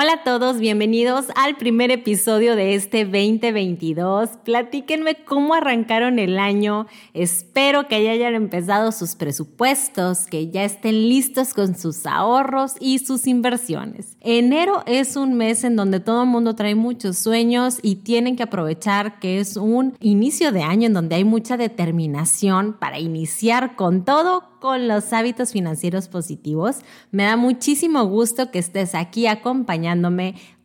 Hola a todos, bienvenidos al primer episodio de este 2022. Platíquenme cómo arrancaron el año. Espero que ya hayan empezado sus presupuestos, que ya estén listos con sus ahorros y sus inversiones. Enero es un mes en donde todo el mundo trae muchos sueños y tienen que aprovechar que es un inicio de año en donde hay mucha determinación para iniciar con todo con los hábitos financieros positivos. Me da muchísimo gusto que estés aquí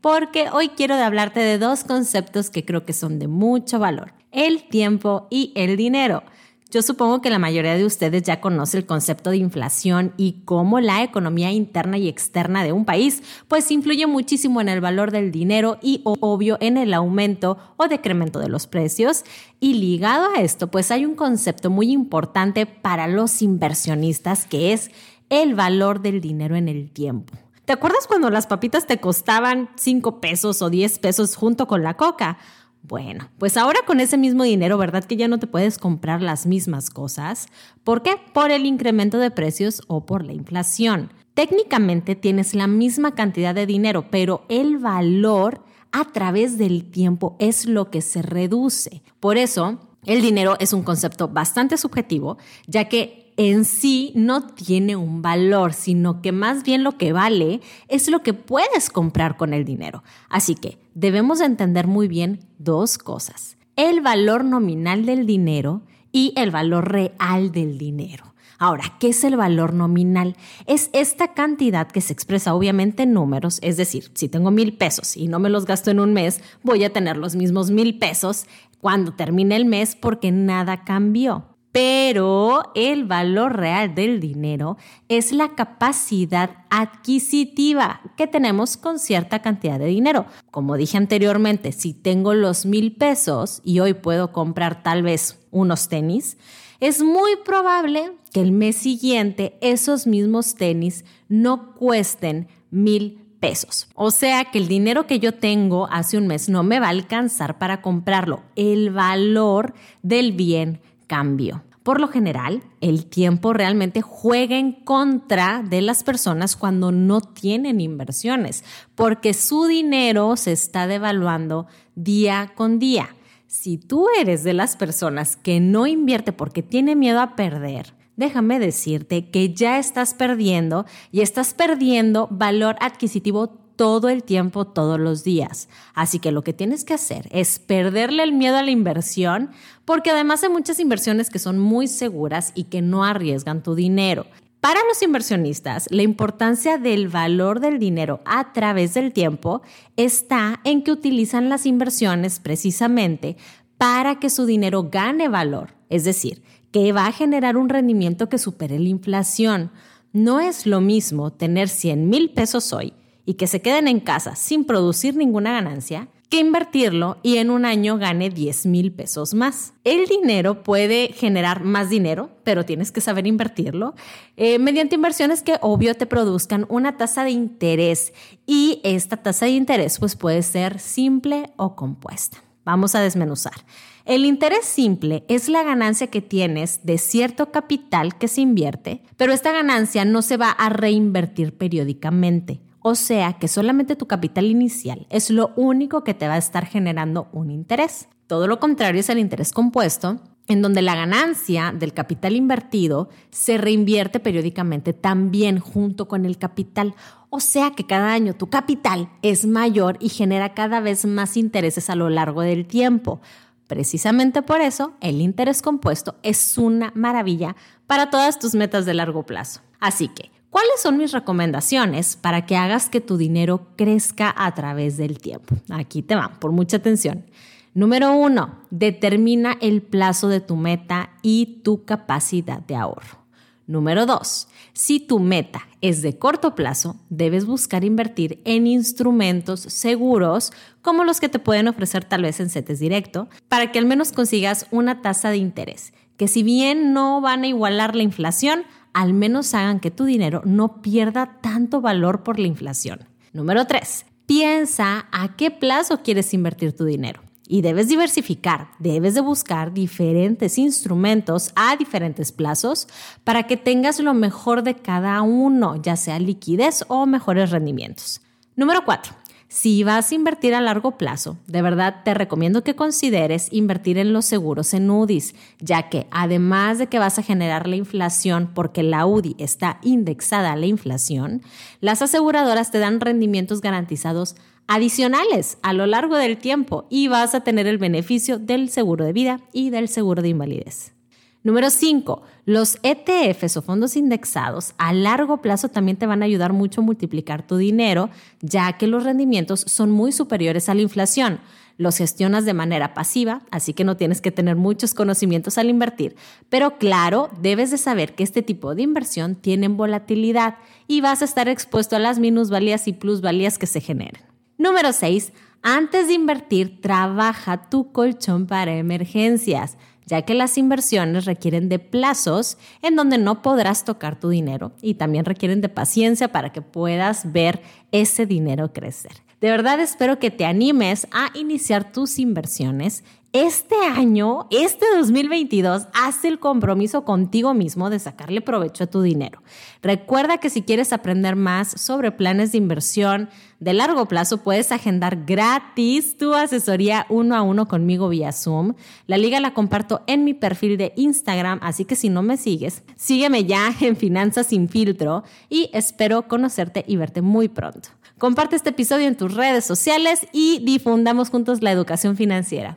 porque hoy quiero hablarte de dos conceptos que creo que son de mucho valor, el tiempo y el dinero. Yo supongo que la mayoría de ustedes ya conoce el concepto de inflación y cómo la economía interna y externa de un país pues influye muchísimo en el valor del dinero y obvio en el aumento o decremento de los precios. Y ligado a esto pues hay un concepto muy importante para los inversionistas que es el valor del dinero en el tiempo. ¿Te acuerdas cuando las papitas te costaban 5 pesos o 10 pesos junto con la coca? Bueno, pues ahora con ese mismo dinero, ¿verdad que ya no te puedes comprar las mismas cosas? ¿Por qué? Por el incremento de precios o por la inflación. Técnicamente tienes la misma cantidad de dinero, pero el valor a través del tiempo es lo que se reduce. Por eso, el dinero es un concepto bastante subjetivo, ya que en sí no tiene un valor, sino que más bien lo que vale es lo que puedes comprar con el dinero. Así que debemos entender muy bien dos cosas. El valor nominal del dinero y el valor real del dinero. Ahora, ¿qué es el valor nominal? Es esta cantidad que se expresa obviamente en números, es decir, si tengo mil pesos y no me los gasto en un mes, voy a tener los mismos mil pesos cuando termine el mes porque nada cambió pero el valor real del dinero es la capacidad adquisitiva que tenemos con cierta cantidad de dinero. Como dije anteriormente, si tengo los mil pesos y hoy puedo comprar tal vez unos tenis, es muy probable que el mes siguiente esos mismos tenis no cuesten mil pesos. O sea que el dinero que yo tengo hace un mes no me va a alcanzar para comprarlo. El valor del bien cambio. Por lo general, el tiempo realmente juega en contra de las personas cuando no tienen inversiones, porque su dinero se está devaluando día con día. Si tú eres de las personas que no invierte porque tiene miedo a perder, déjame decirte que ya estás perdiendo y estás perdiendo valor adquisitivo todo el tiempo, todos los días. Así que lo que tienes que hacer es perderle el miedo a la inversión, porque además hay muchas inversiones que son muy seguras y que no arriesgan tu dinero. Para los inversionistas, la importancia del valor del dinero a través del tiempo está en que utilizan las inversiones precisamente para que su dinero gane valor, es decir, que va a generar un rendimiento que supere la inflación. No es lo mismo tener 100 mil pesos hoy y que se queden en casa sin producir ninguna ganancia, que invertirlo y en un año gane 10 mil pesos más. El dinero puede generar más dinero, pero tienes que saber invertirlo eh, mediante inversiones que obvio te produzcan una tasa de interés y esta tasa de interés pues puede ser simple o compuesta. Vamos a desmenuzar. El interés simple es la ganancia que tienes de cierto capital que se invierte, pero esta ganancia no se va a reinvertir periódicamente. O sea que solamente tu capital inicial es lo único que te va a estar generando un interés. Todo lo contrario es el interés compuesto, en donde la ganancia del capital invertido se reinvierte periódicamente también junto con el capital. O sea que cada año tu capital es mayor y genera cada vez más intereses a lo largo del tiempo. Precisamente por eso, el interés compuesto es una maravilla para todas tus metas de largo plazo. Así que, ¿Cuáles son mis recomendaciones para que hagas que tu dinero crezca a través del tiempo? Aquí te van, por mucha atención. Número uno, determina el plazo de tu meta y tu capacidad de ahorro. Número dos, si tu meta es de corto plazo, debes buscar invertir en instrumentos seguros como los que te pueden ofrecer tal vez en CETES directo, para que al menos consigas una tasa de interés, que si bien no van a igualar la inflación, al menos hagan que tu dinero no pierda tanto valor por la inflación. Número 3. Piensa a qué plazo quieres invertir tu dinero. Y debes diversificar, debes de buscar diferentes instrumentos a diferentes plazos para que tengas lo mejor de cada uno, ya sea liquidez o mejores rendimientos. Número 4. Si vas a invertir a largo plazo, de verdad te recomiendo que consideres invertir en los seguros en UDIs, ya que además de que vas a generar la inflación porque la UDI está indexada a la inflación, las aseguradoras te dan rendimientos garantizados adicionales a lo largo del tiempo y vas a tener el beneficio del seguro de vida y del seguro de invalidez. Número 5. Los ETFs o fondos indexados a largo plazo también te van a ayudar mucho a multiplicar tu dinero, ya que los rendimientos son muy superiores a la inflación. Los gestionas de manera pasiva, así que no tienes que tener muchos conocimientos al invertir. Pero claro, debes de saber que este tipo de inversión tienen volatilidad y vas a estar expuesto a las minusvalías y plusvalías que se generen. Número 6. Antes de invertir, trabaja tu colchón para emergencias ya que las inversiones requieren de plazos en donde no podrás tocar tu dinero y también requieren de paciencia para que puedas ver ese dinero crecer. De verdad espero que te animes a iniciar tus inversiones este año, este 2022, haz el compromiso contigo mismo de sacarle provecho a tu dinero. Recuerda que si quieres aprender más sobre planes de inversión de largo plazo, puedes agendar gratis tu asesoría uno a uno conmigo vía Zoom. La liga la comparto en mi perfil de Instagram, así que si no me sigues, sígueme ya en Finanzas sin filtro y espero conocerte y verte muy pronto. Comparte este episodio en tus redes sociales y difundamos juntos la educación financiera.